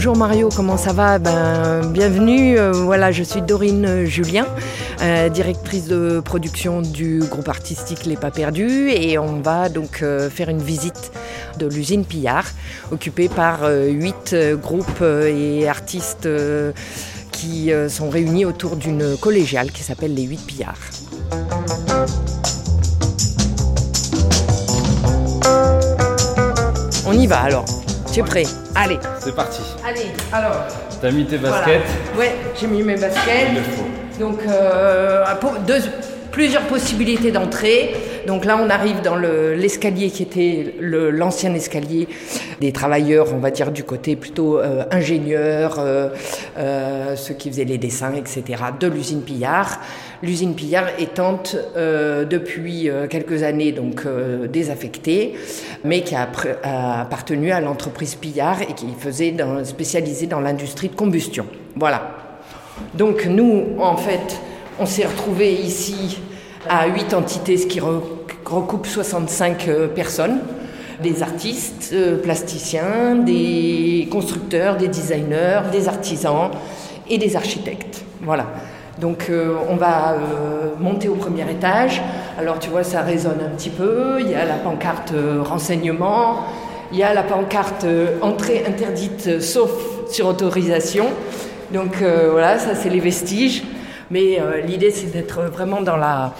Bonjour Mario, comment ça va? Ben, Bienvenue, euh, voilà, je suis Dorine Julien, euh, directrice de production du groupe artistique Les Pas Perdus et on va donc euh, faire une visite de l'usine Pillard, occupée par huit groupes et artistes qui sont réunis autour d'une collégiale qui s'appelle les Huit Pillards. On y va alors tu es prêt? Allez. C'est parti. Allez, alors. T'as mis tes baskets? Ouais, j'ai mis mes baskets. Donc, euh, deux, plusieurs possibilités d'entrée. Donc là, on arrive dans l'escalier qui était l'ancien escalier des travailleurs, on va dire du côté plutôt euh, ingénieurs, euh, euh, ceux qui faisaient les dessins, etc., de l'usine Pillard. L'usine Pillard étant depuis quelques années donc désaffectée, mais qui a, appartenu à l'entreprise Pillard et qui faisait dans, dans l'industrie de combustion. Voilà. Donc nous, en fait, on s'est retrouvés ici à huit entités, ce qui recoupe 65 euh, personnes, des artistes, euh, plasticiens, des constructeurs, des designers, des artisans et des architectes. Voilà. Donc euh, on va monter au premier étage. Alors tu vois, ça résonne un petit peu. Il y a la pancarte renseignement, il y a la pancarte entrée interdite sauf sur autorisation. Donc voilà, ça c'est les vestiges. Mais l'idée c'est d'être vraiment dans la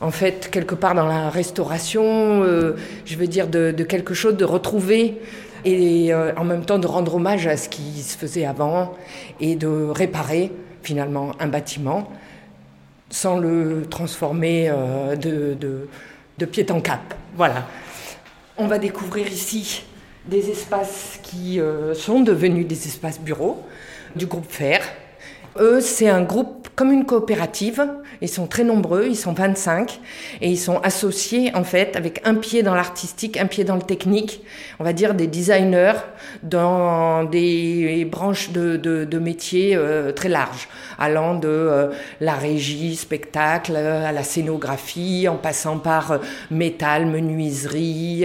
en fait, quelque part dans la restauration, euh, je veux dire, de, quelque chose, de retrouver et euh, en même temps de rendre hommage à ce qui se faisait avant et de réparer finalement un bâtiment sans le transformer euh, de, de, pied en cap. Voilà. On va découvrir ici des espaces qui sont devenus des espaces bureaux du groupe Fer. Eux, c'est un groupe comme une coopérative. Ils sont très nombreux, ils sont 25 et ils sont associés en fait avec un pied dans l'artistique, un pied dans le technique. On va dire des designers dans des branches de, métiers euh, très larges, allant de euh, la régie, spectacle, à la scénographie, en passant par euh, métal, menuiserie,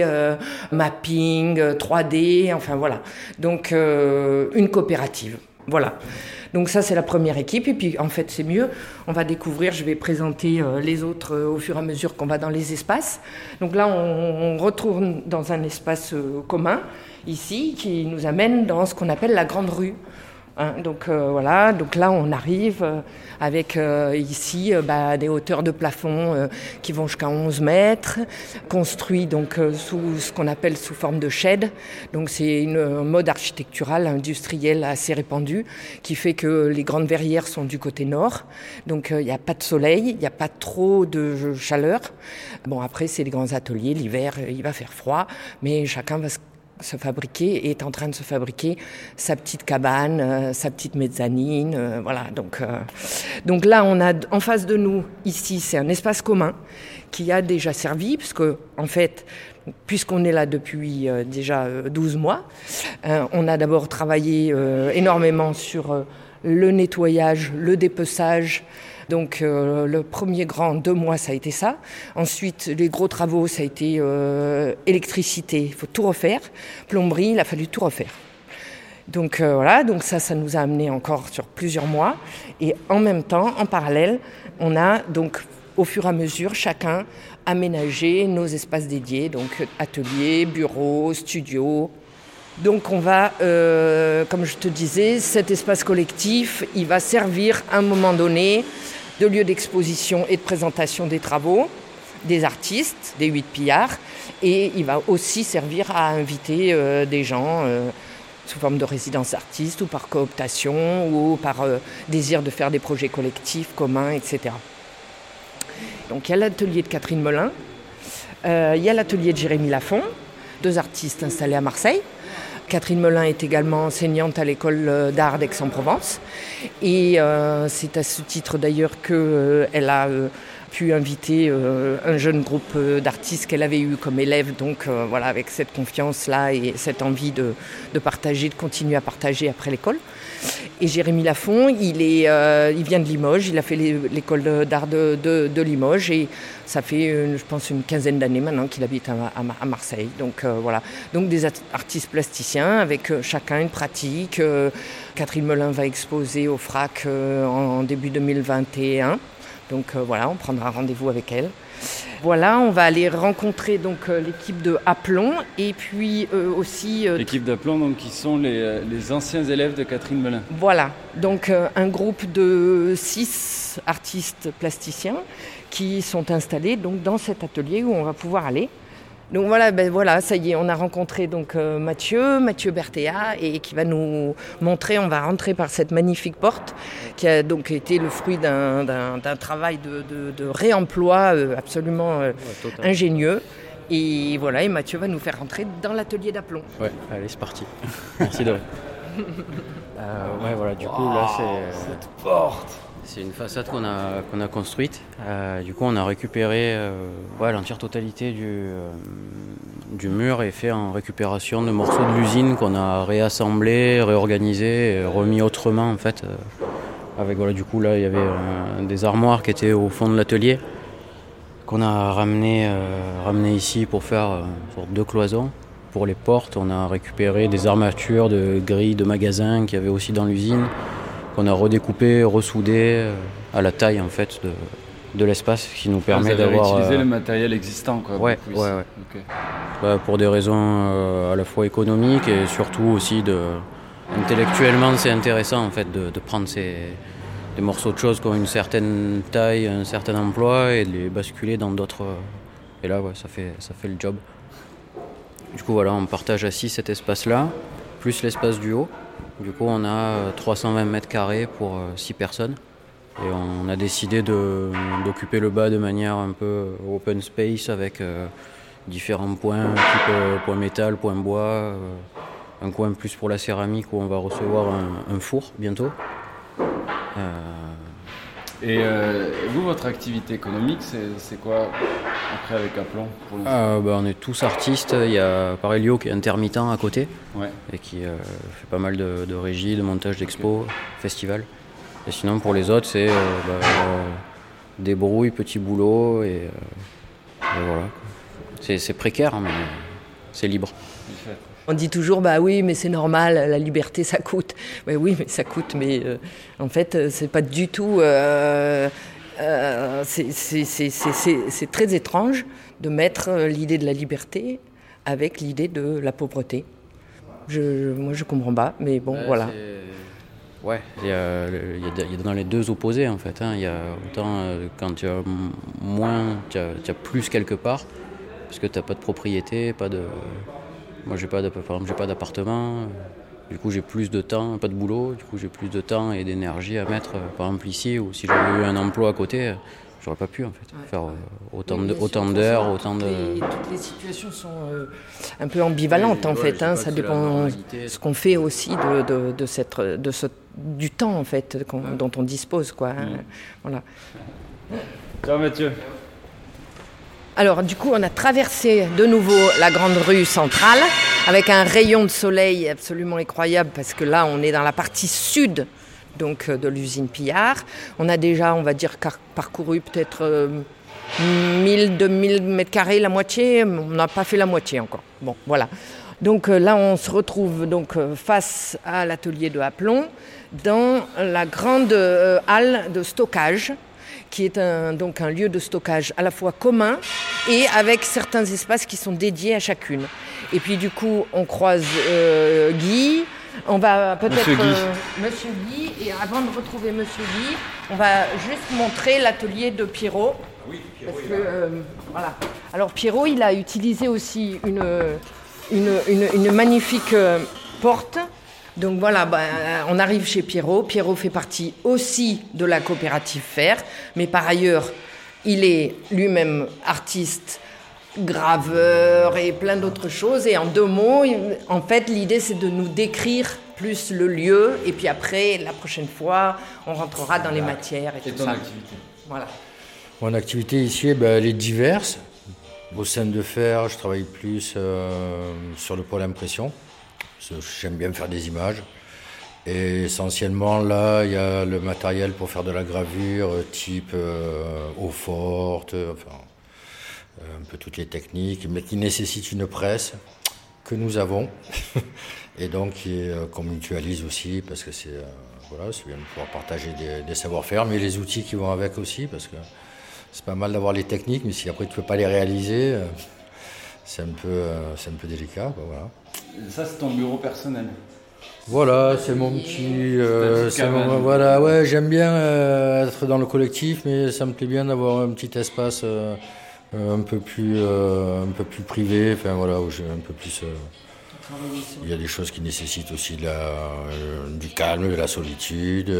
mapping, 3D, enfin voilà. Donc une coopérative. Voilà. Donc ça, c'est la première équipe. Et puis, en fait, c'est mieux. On va découvrir, je vais présenter euh, les autres euh, au fur et à mesure qu'on va dans les espaces. Donc là, on, retourne dans un espace euh, commun, ici, qui nous amène dans ce qu'on appelle la grande rue. Hein, donc euh, voilà, donc là on arrive euh, avec euh, ici bah, des hauteurs de plafond qui vont jusqu'à 11 mètres, construit donc sous ce qu'on appelle sous forme de shed. Donc c'est une mode architecturale industrielle assez répandue qui fait que les grandes verrières sont du côté nord. Donc il n'y a pas de soleil, il n'y a pas trop de chaleur. Bon après c'est les grands ateliers, l'hiver il va faire froid, mais chacun va se se fabriquer est en train de se fabriquer sa petite cabane, euh, sa petite mezzanine, euh, voilà. Donc, euh, donc là, on a en face de nous ici, c'est un espace commun qui a déjà servi, puisque en fait, puisqu'on est là depuis déjà 12 mois, on a d'abord travaillé énormément sur le nettoyage, le dépeçage, donc euh, le premier grand deux mois, ça a été ça. Ensuite, les gros travaux, ça a été euh, électricité, il faut tout refaire. Plomberie, il a fallu tout refaire. Donc euh, voilà, donc ça, ça nous a amené encore sur plusieurs mois. Et en même temps, en parallèle, on a donc au fur et à mesure chacun aménagé nos espaces dédiés, donc ateliers, bureaux, studios. Donc on va, comme je te disais, cet espace collectif, il va servir à un moment donné de lieux d'exposition et de présentation des travaux des artistes, des huit pillards, et il va aussi servir à inviter euh, des gens euh, sous forme de résidence artiste ou par cooptation ou par euh, désir de faire des projets collectifs communs, etc. Donc il y a l'atelier de Catherine Melin, il y a l'atelier de Jérémy Lafont, deux artistes installés à Marseille, Catherine Melin est également enseignante à l'école euh, d'art d'Aix-en-Provence. Et euh, c'est à ce titre d'ailleurs qu'elle euh, a pu inviter un jeune groupe d'artistes qu'elle avait eu comme élève. Donc voilà, avec cette confiance-là et cette envie de, de partager, de continuer à partager après l'école. Et Jérémy Lafont, il, est, euh, il vient de Limoges, il a fait l'école d'art de, Limoges et ça fait, je pense, une quinzaine d'années maintenant qu'il habite à, Marseille. Donc euh, voilà, donc des artistes plasticiens avec euh, chacun une pratique. Catherine Melin va exposer au FRAC en début 2021. Donc voilà, on prendra rendez-vous avec elle. Voilà, on va aller rencontrer donc euh, l'équipe de Aplomb et puis euh, aussi. Euh, l'équipe d'Aplomb, donc qui sont les, anciens élèves de Catherine Melin. Voilà, donc un groupe de six artistes plasticiens qui sont installés donc dans cet atelier où on va pouvoir aller. Donc voilà, ben voilà, ça y est, on a rencontré donc euh, Mathieu, Mathieu Berthéa, et qui va nous montrer, on va rentrer par cette magnifique porte, qui a donc été le fruit d'un travail de, réemploi euh, absolument euh, ingénieux. Et voilà, et Mathieu va nous faire rentrer dans l'atelier d'aplomb. Ouais, allez, c'est parti. Merci de. ouais, voilà, du coup, là, c'est. Cette porte c'est une façade qu'on a, construite. Euh, du coup, on a récupéré euh, l'entière totalité du, euh, du mur et fait en récupération de morceaux de l'usine qu'on a réassemblés, réorganisés, remis autrement en fait. avec voilà, du coup là, il y avait des armoires qui étaient au fond de l'atelier qu'on a ramené, ici pour faire une sorte de cloison. Pour les portes, on a récupéré des armatures de grilles de magasins qu'il y avait aussi dans l'usine qu'on a redécoupé, ressoudé euh, à la taille en fait de, de l'espace qui nous permet d'avoir. utiliser euh, le matériel existant quoi. Ouais, ouais, ouais. Bah, pour des raisons euh, à la fois économiques et surtout aussi de. Intellectuellement, c'est intéressant en fait de, de prendre ces, des morceaux de choses qui ont une certaine taille, un certain emploi et de les basculer dans d'autres. Et là, ouais, ça fait, ça fait le job. Du coup, voilà, on partage assis cet espace-là, plus l'espace du haut. Du coup, on a 320 euh, mètres carrés pour 6 euh, personnes. Et on a décidé d'occuper le bas de manière un peu open space avec euh, différents points, type point métal, point bois, un coin plus pour la céramique où on va recevoir un, four bientôt. Et vous, votre activité économique, c'est quoi? Après avec Aplomb ah, bah, On est tous artistes. Il y a Parelio qui est intermittent à côté et qui euh, fait pas mal de, de régie, de montage d'expos, festivals. Et sinon, pour les autres, c'est euh, bah, euh, des brouilles, petits boulots et, voilà. C'est précaire, hein, mais c'est libre. On dit toujours, bah oui, mais c'est normal, la liberté, ça coûte. oui, mais ça coûte, mais en fait, c'est pas du tout. Euh, c'est très étrange de mettre l'idée de la liberté avec l'idée de la pauvreté. Je, moi, je comprends pas, mais bon, voilà. Ouais, il y, a, dans les deux opposés en fait. Hein. Il y a autant euh, quand tu as moins, tu as, plus quelque part, parce que tu n'as pas de propriété, pas de. Moi, j'ai pas, par exemple, j'ai pas d'appartement. Du coup, j'ai plus de temps, pas de boulot, du coup, j'ai plus de temps et d'énergie à mettre, euh, par exemple, ici, ou si j'avais eu un emploi à côté, euh, j'aurais pas pu, en fait, faire euh, autant, de, autant d'heures, autant de... toutes les situations sont un peu ambivalentes, en fait, hein, ça dépend de ce qu'on fait aussi de, de, cette, de ce, du temps, en fait, dont on dispose, quoi. Hein. Mm. Voilà. Ciao, Mathieu. Alors du coup, on a traversé de nouveau la grande rue centrale avec un rayon de soleil absolument incroyable parce que là, on est dans la partie sud donc euh, de l'usine Pillard. On a déjà, on va dire, parcouru peut-être 1000, 2000 mètres carrés, la moitié. On n'a pas fait la moitié encore. Bon, voilà. Donc euh, là, on se retrouve donc euh, face à l'atelier de Aplomb dans la grande halle de stockage qui est un, donc un lieu de stockage à la fois commun et avec certains espaces qui sont dédiés à chacune. Et puis du coup, on croise euh, Guy. On va peut-être Monsieur, euh, Monsieur, Guy. Et avant de retrouver Monsieur Guy, on va juste montrer l'atelier de Pierrot. Oui, Pierrot. Euh, voilà. Alors Pierrot, il a utilisé aussi une, une, une, une magnifique porte donc voilà, bah, on arrive chez Pierrot. Pierrot fait partie aussi de la coopérative Fer, mais par ailleurs, il est lui-même artiste, graveur et plein d'autres choses. Et en deux mots, en fait, l'idée c'est de nous décrire plus le lieu, et puis après, la prochaine fois, on rentrera dans les matières et, tout ça. Activité. Voilà. Mon activité ici, ben, elle est diverse. Au sein de fer, je travaille plus euh, sur le pôle impression. J'aime bien faire des images. Et essentiellement, là, il y a le matériel pour faire de la gravure, type euh, eau forte, enfin, un peu toutes les techniques, mais qui nécessitent une presse que nous avons. et donc qu'on mutualise aussi, parce que c'est voilà, bien de pouvoir partager des, savoir-faire, mais les outils qui vont avec aussi, parce que c'est pas mal d'avoir les techniques, mais si après tu peux pas les réaliser, euh, c'est un peu, euh, c'est un peu délicat. voilà. Ça, c'est ton bureau personnel. Voilà, c'est mon petit. Euh, voilà, ouais, j'aime bien être dans le collectif, mais ça me plaît bien d'avoir un petit espace un peu plus, un peu plus privé. Enfin voilà, où j'ai un peu plus. il y a des choses qui nécessitent aussi de la, du calme, de la solitude,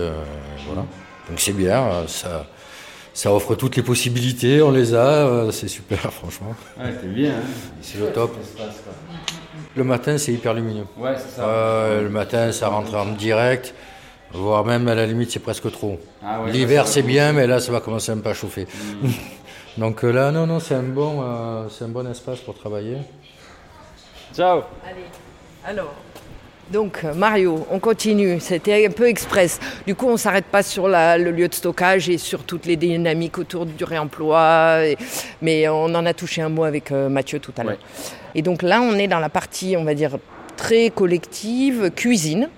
voilà. Donc c'est bien, ça ça offre toutes les possibilités, on les a, euh, c'est super franchement. Ouais, c'est bien, hein. c'est le top. Le matin, c'est hyper lumineux. Ouais, c'est ça. le matin, ça rentre en direct, voire même à la limite, c'est presque trop. Ah L'hiver, c'est bien, mais là, ça va commencer un peu à chauffer. Mm. Donc euh, là, non, non, c'est un, bon, euh, c'est un bon espace pour travailler. Ciao Allez, alors donc Mario, on continue, c'était un peu express. Du coup, on ne s'arrête pas sur le lieu de stockage et sur toutes les dynamiques autour du réemploi, mais on en a touché un mot avec euh, Mathieu tout à l'heure. Et donc là, on est dans la partie, on va dire, très collective, cuisine,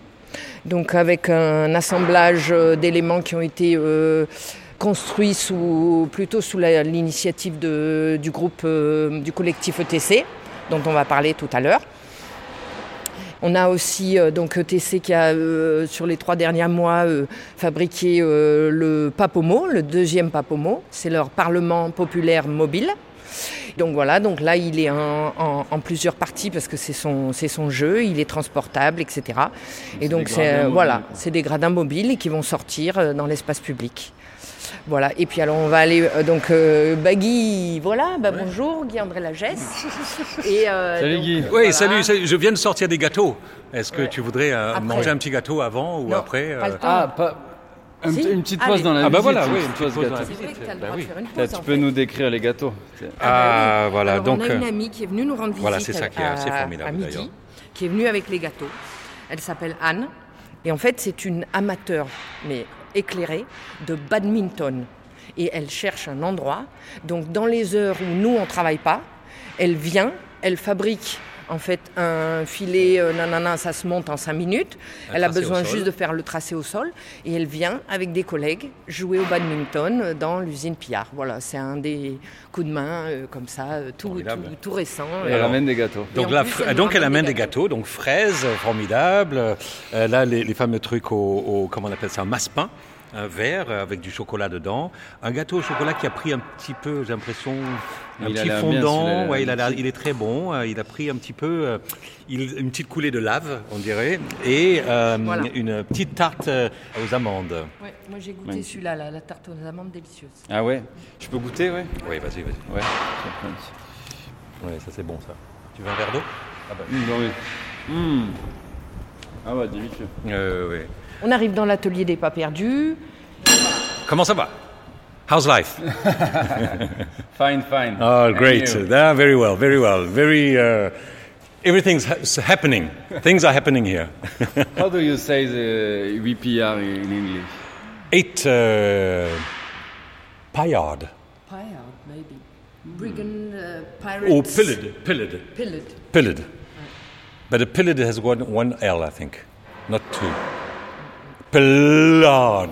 donc avec un assemblage d'éléments qui ont été euh, construits sous, plutôt sous l'initiative du groupe euh, du collectif ETC, dont on va parler tout à l'heure. On a aussi euh, donc ETC qui a euh, sur les trois derniers mois euh, fabriqué le Papomo, le deuxième Papomo. C'est leur Parlement populaire mobile. Donc voilà, donc là il est en, plusieurs parties parce que c'est son, son jeu, il est transportable, etc. Et donc c'est voilà, c'est des gradins mobiles qui vont sortir dans l'espace public. Voilà, et puis alors on va aller, euh, donc euh, Guy, voilà, bah, bonjour, Guy André Lagesse. et, euh, salut Guy. Oui, salut, je viens de sortir des gâteaux. Est-ce que tu voudrais manger un petit gâteau avant ou après Ah, pas... une petite pause dans la ah bah voilà, oui, une pause, dans la visite. Bah tu peux nous décrire les gâteaux. Ah, ah bah voilà, donc... On a une amie qui est venue nous rendre visite voilà, c'est ça qui est assez formidable, midi, qui est venue avec les gâteaux. Elle s'appelle Anne. Et en fait, c'est une amateur, mais éclairée de badminton. Et elle cherche un endroit. Donc dans les heures où nous, on ne travaille pas, elle vient, elle fabrique en fait un filet, euh, nanana, ça se monte en cinq minutes. elle a besoin juste de faire le tracé au sol. Et elle vient avec des collègues jouer au badminton dans l'usine Pillard. Voilà, c'est un des coups de main euh, comme ça, euh, tout, tout, récent. Et elle amène des gâteaux. Donc, elle, donc elle amène des gâteaux. donc fraises, formidable. là, les, fameux trucs au, comment on appelle ça, masse-pain un verre avec du chocolat dedans, un gâteau au chocolat qui a pris un petit peu, j'ai l'impression, un petit fondant. ouais, il, a il est très bon. Euh, il a pris un petit peu, euh, une petite coulée de lave, on dirait, et euh, une petite tarte aux amandes. Ouais, moi j'ai goûté celui-là, la, tarte aux amandes délicieuse. Ah ouais? Je peux goûter, ouais? Oui, vas-y, vas-y. Ouais. ouais, ça c'est bon ça. Tu veux un verre d'eau? Ah bah mmh, oui. Mmh. Ah ouais, délicieux. Euh, oui. On arrive dans l'atelier des pas perdus. Comment ça va? How's life? fine, fine. Oh, great. Ah, very well, very well. Very. Uh, everything's ha happening. Things are happening here. How do you say the VPR in English? Eight. Uh, Pyard. Pyard, maybe. Brigand, uh, pirates. Or pillard. Pillard. Pillard. Pillard. But a pillard has one, one L, I think, not two. Pillard.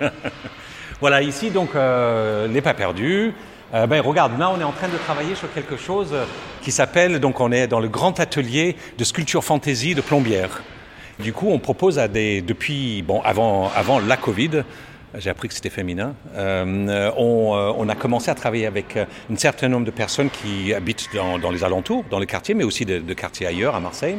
voilà, ici donc euh, les pas perdus. Euh, ben regarde, là on est en train de travailler sur quelque chose qui s'appelle, donc on est dans le grand atelier de sculpture fantaisie de Plombières. Du coup, on propose à des, depuis, bon, avant, avant la Covid, j'ai appris que c'était féminin. Euh, on, euh, a commencé à travailler avec euh, un certain nombre de personnes qui habitent dans, les alentours, dans le quartier, mais aussi de quartiers ailleurs, à Marseille,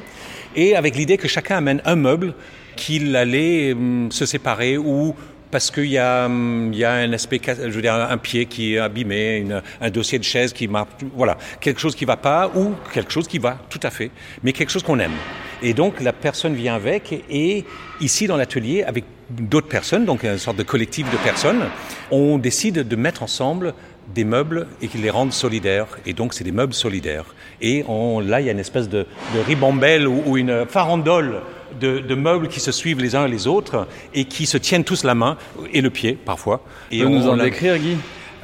et avec l'idée que chacun amène un meuble qu'il allait hum, se séparer ou parce qu'il y a, hum, y a un aspect, je veux dire, un pied qui est abîmé, un dossier de chaise qui m'a, voilà, quelque chose qui va pas ou quelque chose qui va, tout à fait, mais quelque chose qu'on aime. Et donc la personne vient avec et ici dans l'atelier avec d'autres personnes, donc une sorte de collectif de personnes, on décide de mettre ensemble des meubles et qu'ils les rendent solidaires. Et donc, c'est des meubles solidaires. Et on, là, il y a une espèce de, ribambelle ou une farandole de, de, meubles qui se suivent les uns les autres et qui se tiennent tous la main et le pied, parfois. Et on, nous en décrire, Guy?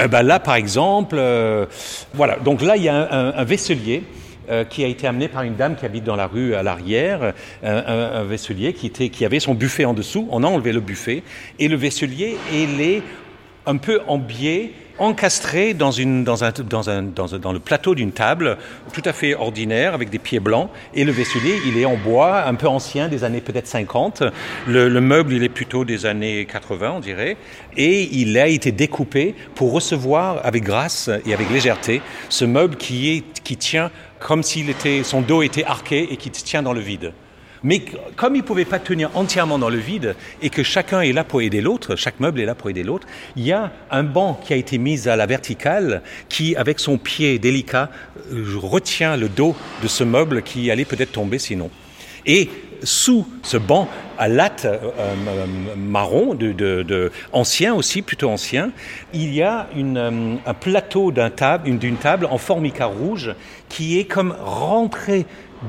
Eh ben Là, par exemple, euh, voilà. Donc là, il y a un, un, un vaisselier. Euh, qui a été amené par une dame qui habite dans la rue à l'arrière, un, un, vaisselier qui, était, qui avait son buffet en dessous. On a enlevé le buffet et le vaisselier, il est un peu en biais encastré dans, une, dans, un, dans, un, dans, un, dans le plateau d'une table tout à fait ordinaire avec des pieds blancs et le vaisselier il est en bois un peu ancien des années peut-être 50 le, le, meuble il est plutôt des années 80 on dirait. Et il a été découpé pour recevoir avec grâce et avec légèreté ce meuble qui, est, qui tient comme s'il était son dos était arqué et qui tient dans le vide mais comme il ne pouvait pas tenir entièrement dans le vide et que chacun est là pour aider l'autre, chaque meuble est là pour aider l'autre, il y a un banc qui a été mis à la verticale qui, avec son pied délicat, retient le dos de ce meuble qui allait peut-être tomber sinon. Et sous ce banc à latte euh, marron, de, ancien aussi, plutôt ancien, il y a euh, un plateau d'une table en formica rouge qui est comme rentré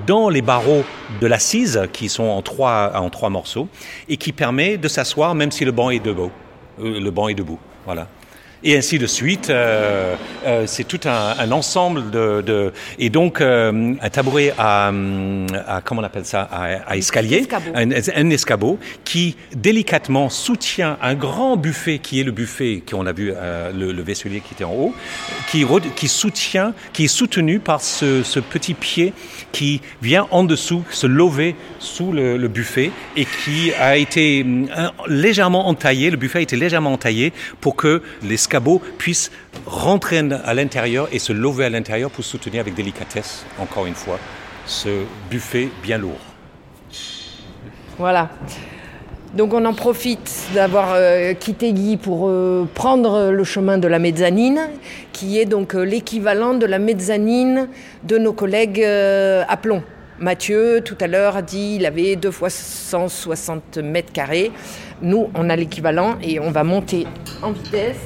dans les barreaux de l'assise, qui sont en trois, en trois morceaux, et qui permet de s'asseoir même si le banc est debout. Euh, le banc est debout. Voilà et ainsi de suite. Euh, euh, c'est tout un, un ensemble de, de, et donc euh, un tabouret à, à, comment on appelle ça à, à escalier, escabeau. Un, un, escabeau qui délicatement soutient un grand buffet qui est le buffet qu'on a vu euh, le, le, vaisselier qui était en haut, qui, qui soutient, qui est soutenu par ce, ce, petit pied qui vient en dessous se lever sous le, le buffet et qui a été légèrement entaillé. Le buffet a été légèrement entaillé pour que l'escabeau cabot puisse rentrer à l'intérieur et se lever à l'intérieur pour soutenir avec délicatesse, encore une fois, ce buffet bien lourd. Voilà. Donc on en profite d'avoir euh, quitté Guy pour euh, prendre le chemin de la mezzanine, qui est donc euh, l'équivalent de la mezzanine de nos collègues euh, à plomb. Mathieu, tout à l'heure, a dit qu'il avait deux fois 160 mètres carrés. Nous, on a l'équivalent et on va monter en vitesse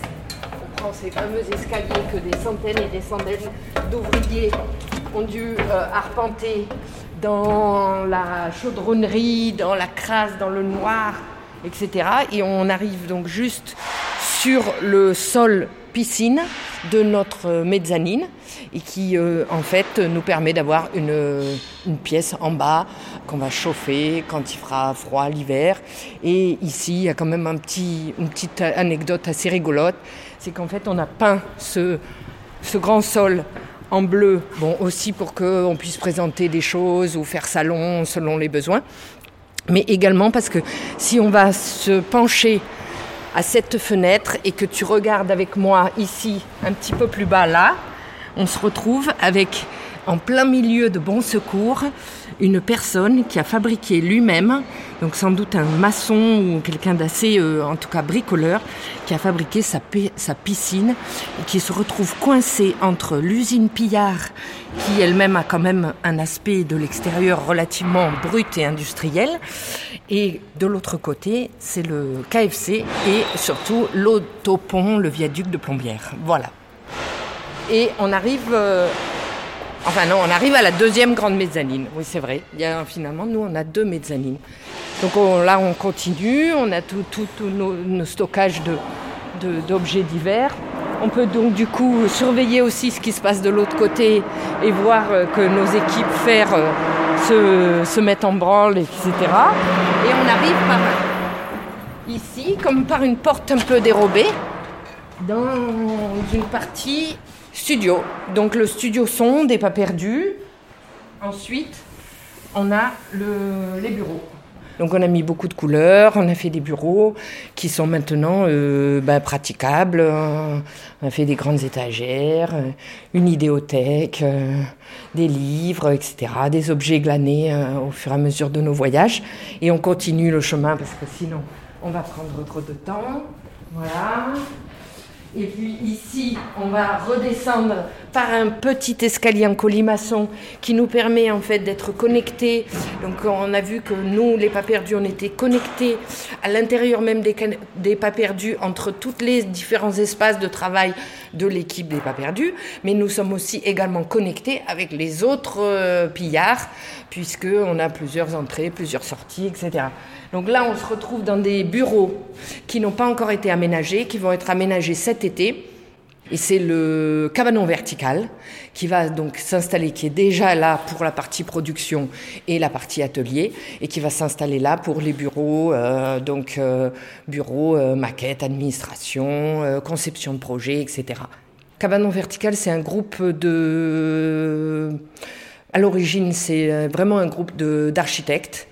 ces fameux escaliers que des centaines et des centaines d'ouvriers ont dû euh, arpenter dans la chaudronnerie, dans la crasse, dans le noir, etc. Et on arrive donc juste sur le sol piscine de notre mezzanine et qui euh, en fait nous permet d'avoir une, une pièce en bas qu'on va chauffer quand il fera froid l'hiver et ici il y a quand même un petit, une petite anecdote assez rigolote c'est qu'en fait on a peint ce, grand sol en bleu bon aussi pour qu'on puisse présenter des choses ou faire salon selon les besoins mais également parce que si on va se pencher à cette fenêtre et que tu regardes avec moi ici un petit peu plus bas là on se retrouve avec en plein milieu de bon secours une personne qui a fabriqué lui-même donc sans doute un maçon ou quelqu'un d'assez euh, en tout cas bricoleur qui a fabriqué sa, piscine et qui se retrouve coincé entre l'usine pillard qui elle-même a quand même un aspect de l'extérieur relativement brut et industriel et de l'autre côté c'est le KFC et surtout l'autopont le viaduc de plombière voilà. Et on arrive euh, enfin non on arrive à la deuxième grande mezzanine. Oui c'est vrai. Il y a finalement nous on a deux mezzanines. Donc on, là on continue. On a tout, tout, tout nos, stockages d'objets divers. On peut donc du coup surveiller aussi ce qui se passe de l'autre côté et voir euh, que nos équipes faire euh, se, se mettent en branle etc et on arrive par ici comme par une porte un peu dérobée dans une partie studio. Donc le studio son n'est pas perdu. Ensuite, on a le, les bureaux. Donc on a mis beaucoup de couleurs, on a fait des bureaux qui sont maintenant euh, bah, praticables. On a fait des grandes étagères, une idéothèque, euh, des livres, etc., des objets glanés euh, au fur et à mesure de nos voyages. Et on continue le chemin parce que sinon on va prendre trop de temps. Voilà. Et puis ici, on va redescendre par un petit escalier en colimaçon qui nous permet en fait d'être connectés. Donc on a vu que nous, les pas perdus, on était connectés à l'intérieur même des, pas perdus entre tous les différents espaces de travail de l'équipe des pas perdus. Mais nous sommes aussi également connectés avec les autres euh, pillards puisqu'on a plusieurs entrées, plusieurs sorties, etc. Donc là, on se retrouve dans des bureaux qui n'ont pas encore été aménagés, qui vont être aménagés cet été. Et c'est le cabanon vertical qui va donc s'installer, qui est déjà là pour la partie production et la partie atelier, et qui va s'installer là pour les bureaux, euh, donc euh, bureaux, euh, maquettes, administration, conception de projet, etc. Cabanon vertical, c'est un groupe de à l'origine, c'est euh, vraiment un groupe d'architectes.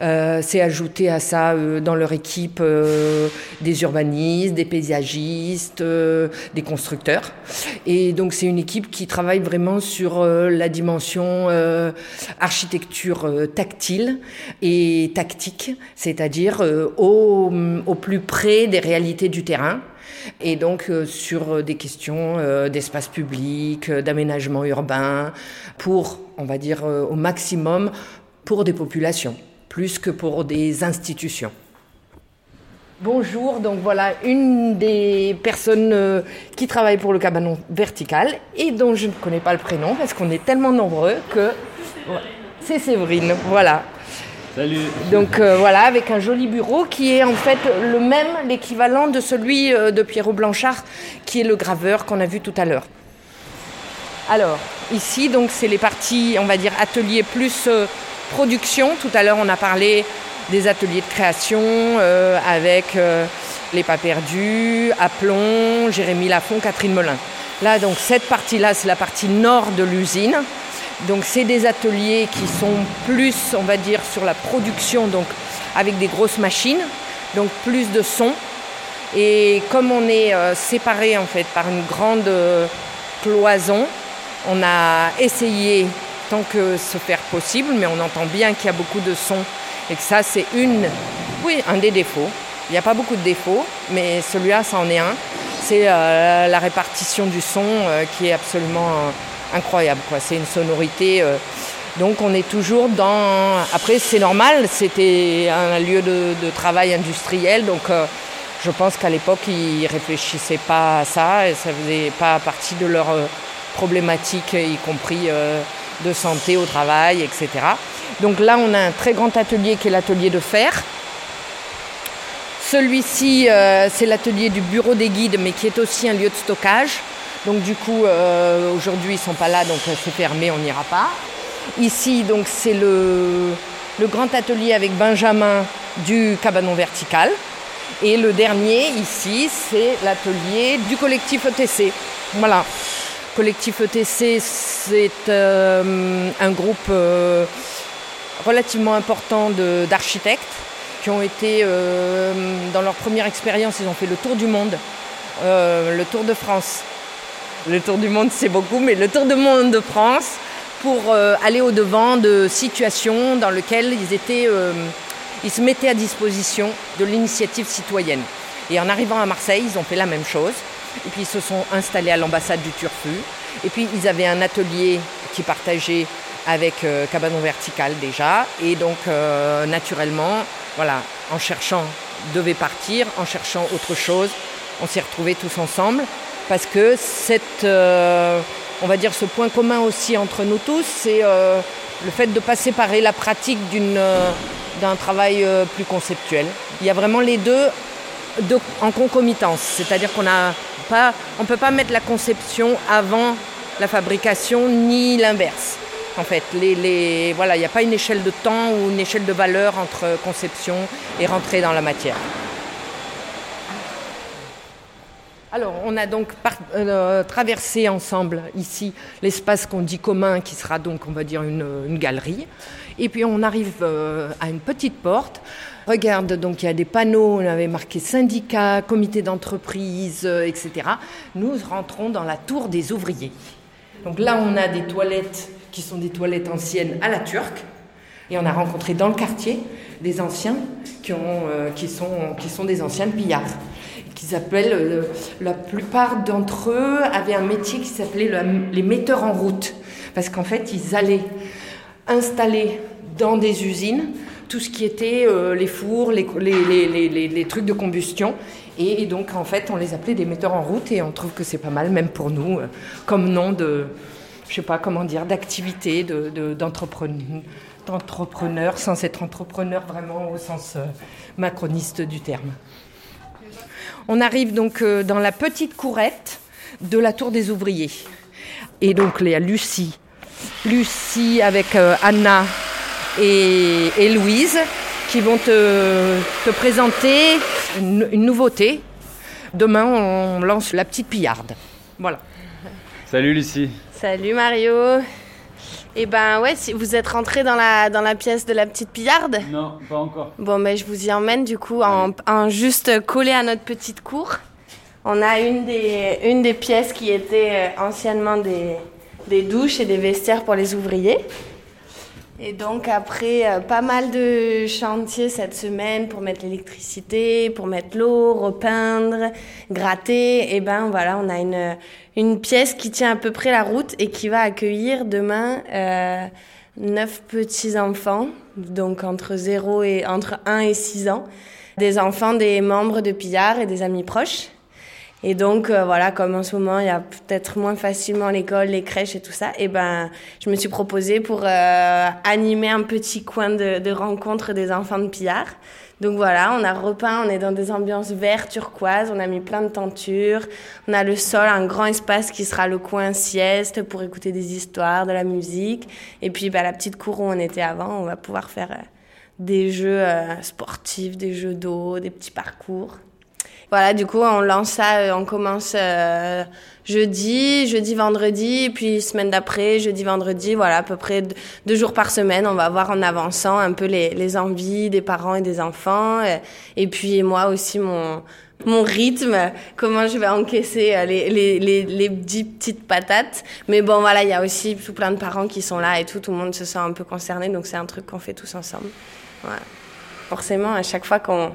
Euh, c'est ajouté à ça euh, dans leur équipe euh, des urbanistes, des paysagistes, euh, des constructeurs. Et donc c'est une équipe qui travaille vraiment sur euh, la dimension architecture tactile et tactique, c'est-à-dire au, au plus près des réalités du terrain et donc sur des questions d'espace public, d'aménagement urbain, pour on va dire, euh, au maximum pour des populations, plus que pour des institutions. Bonjour, donc voilà une des personnes euh, qui travaille pour le cabanon vertical et dont je ne connais pas le prénom parce qu'on est tellement nombreux que c'est Séverine, voilà. Salut. Donc euh, voilà, avec un joli bureau qui est en fait le même, l'équivalent de celui de Pierrot Blanchard, qui est le graveur qu'on a vu tout à l'heure. Alors, ici, donc, c'est les parties, on va dire, ateliers plus euh, production. Tout à l'heure, on a parlé des ateliers de création euh, avec euh, les pas perdus, Aplomb, Jérémy Lafont, Catherine Melin. Là, donc, cette partie-là, c'est la partie nord de l'usine. Donc, c'est des ateliers qui sont plus, on va dire, sur la production, donc, avec des grosses machines, donc plus de son. Et comme on est euh, séparés, en fait, par une grande euh, cloison, on a essayé tant que se faire possible, mais on entend bien qu'il y a beaucoup de sons et que ça, c'est une, oui, un des défauts. Il n'y a pas beaucoup de défauts, mais celui-là, ça en est un. C'est euh, la répartition du son euh, qui est absolument incroyable. C'est une sonorité. Euh, donc on est toujours dans. Après, c'est normal, c'était un lieu de, travail industriel, donc euh, je pense qu'à l'époque, ils ne réfléchissaient pas à ça et ça ne faisait pas partie de leur euh, problématiques, y compris de santé au travail, etc. Donc là, on a un très grand atelier qui est l'atelier de fer. Celui-ci, c'est l'atelier du bureau des guides, mais qui est aussi un lieu de stockage. Donc du coup, euh, aujourd'hui, ils ne sont pas là, donc c'est fermé, on n'ira pas. Ici, donc c'est le, grand atelier avec Benjamin du cabanon vertical. Et le dernier, ici, c'est l'atelier du collectif ETC. Voilà. Collectif ETC, c'est euh, un groupe euh, relativement important d'architectes qui ont été, euh, dans leur première expérience, ils ont fait le tour du monde, euh, le tour de France. Le tour du monde, c'est beaucoup, mais le tour du monde de France pour euh, aller au-devant de situations dans lesquelles ils, étaient, euh, ils se mettaient à disposition de l'initiative citoyenne. Et en arrivant à Marseille, ils ont fait la même chose. Et puis ils se sont installés à l'ambassade du Turfu. Et puis ils avaient un atelier qui partageait avec euh, Cabanon Vertical déjà. Et donc naturellement, voilà, en cherchant, devait partir, en cherchant autre chose, on s'est retrouvés tous ensemble. Parce que cette, euh, on va dire ce point commun aussi entre nous tous, c'est euh, le fait de pas séparer la pratique d'un euh, travail euh, plus conceptuel. Il y a vraiment les deux de, en concomitance, c'est-à-dire qu'on ne peut pas mettre la conception avant la fabrication ni l'inverse. En fait, les, voilà, il n'y a pas une échelle de temps ou une échelle de valeur entre conception et rentrer dans la matière. Alors, on a donc euh, traversé ensemble ici l'espace qu'on dit commun, qui sera donc, on va dire, une, galerie. Et puis on arrive euh, à une petite porte. Regarde, donc il y a des panneaux, on avait marqué syndicat, comité d'entreprise, euh, etc. Nous rentrons dans la tour des ouvriers. Donc là, on a des toilettes qui sont des toilettes anciennes à la turque. Et on a rencontré dans le quartier des anciens qui, ont, qui, sont, des anciens pillards. Qui s'appellent, euh, la plupart d'entre eux avaient un métier qui s'appelait les metteurs en route. Parce qu'en fait, ils allaient installer dans des usines tout ce qui était euh, les fours, les, trucs de combustion. Et, donc, en fait, on les appelait des metteurs en route et on trouve que c'est pas mal, même pour nous, comme nom de, je sais pas comment dire, d'activité, d'entrepreneur. De, d'entrepreneur sans être entrepreneur vraiment au sens euh, macroniste du terme. On arrive donc euh, dans la petite courette de la tour des ouvriers. Et donc il y a Lucie. Lucie avec euh, Anna et, Louise qui vont te, présenter une, une, nouveauté. Demain, on lance la petite pillarde. Voilà. Salut Lucie. Salut Mario. Et ben ouais, si vous êtes rentré dans la, dans la pièce de la petite pillarde Non, pas encore. Bon, ben je vous y emmène du coup en, en, juste collé à notre petite cour. On a une des, une des pièces qui était euh, anciennement des, des douches et des vestiaires pour les ouvriers. Et donc après euh, pas mal de chantiers cette semaine pour mettre l'électricité, pour mettre l'eau, repeindre, gratter, et ben voilà, on a une, une pièce qui tient à peu près la route et qui va accueillir demain euh, neuf petits enfants, donc entre 0 et entre 1 et 6 ans, des enfants des membres de Pillard et des amis proches. Et donc, euh, voilà, comme en ce moment, il y a peut-être moins facilement l'école, les crèches et tout ça, et ben, je me suis proposée pour euh, animer un petit coin de, rencontre des enfants de Pillard. Donc voilà, on a repeint, on est dans des ambiances vertes, turquoises, on a mis plein de tentures, on a le sol, un grand espace qui sera le coin sieste pour écouter des histoires, de la musique. Et puis, bah, la petite cour où on était avant, on va pouvoir faire euh, des jeux sportifs, des jeux d'eau, des petits parcours. Voilà, du coup, on lance ça, euh, on commence euh, jeudi, jeudi, vendredi, puis semaine d'après, jeudi, vendredi, voilà, à peu près deux, jours par semaine. On va voir en avançant un peu les, les envies des parents et des enfants. Et, euh, et puis moi aussi, mon, mon rythme, comment je vais encaisser les, les, les, les petites patates. Mais bon, voilà, il y a aussi tout plein de parents qui sont là et tout, tout le monde se sent un peu concerné, donc c'est un truc qu'on fait tous ensemble. Forcément, à chaque fois qu'on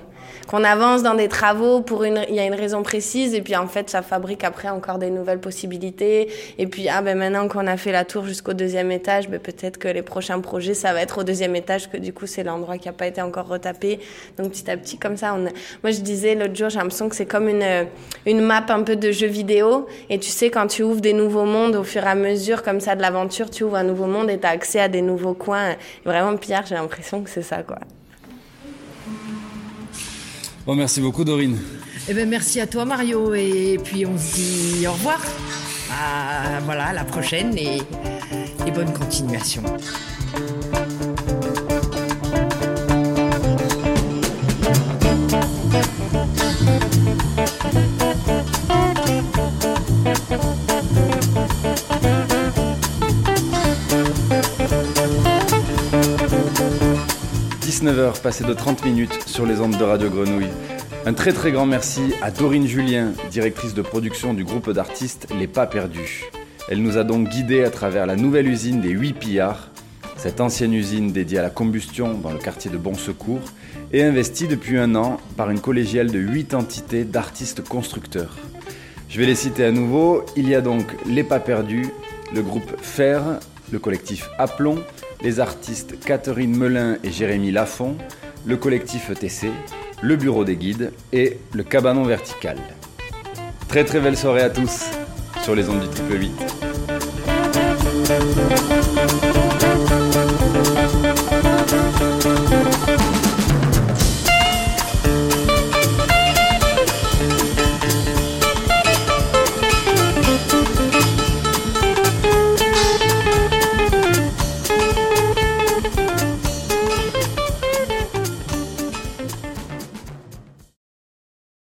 qu'on avance dans des travaux pour une, il y a une raison précise et puis en fait ça fabrique après encore des nouvelles possibilités. Et puis ah ben maintenant qu'on a fait la tour jusqu'au deuxième étage, ben peut-être que les prochains projets ça va être au deuxième étage que du coup c'est l'endroit qui a pas été encore retapé. Donc petit à petit comme ça on, moi je disais l'autre jour j'ai l'impression que c'est comme une une map un peu de jeu vidéo. Et tu sais quand tu ouvres des nouveaux mondes au fur et à mesure comme ça de l'aventure tu ouvres un nouveau monde et tu as accès à des nouveaux coins. Vraiment Pierre j'ai l'impression que c'est ça quoi. Merci beaucoup, Dorine. Eh ben, merci à toi, Mario. Et puis, on se dit au revoir. À, voilà, la prochaine et bonne continuation. 19h, passé de 30 minutes sur les ondes de Radio Grenouille. Un très très grand merci à Dorine Julien, directrice de production du groupe d'artistes Les Pas Perdus. Elle nous a donc guidés à travers la nouvelle usine des 8 pillards, cette ancienne usine dédiée à la combustion dans le quartier de Bon Secours, et investie depuis un an par une collégiale de 8 entités d'artistes constructeurs. Je vais les citer à nouveau. Il y a donc Les Pas Perdus, le groupe Fer, le collectif Aplomb, les artistes Catherine Melin et Jérémy Lafont, le collectif ETC, le bureau des guides et le cabanon vertical. Très très belle soirée à tous sur les ondes du triple 8.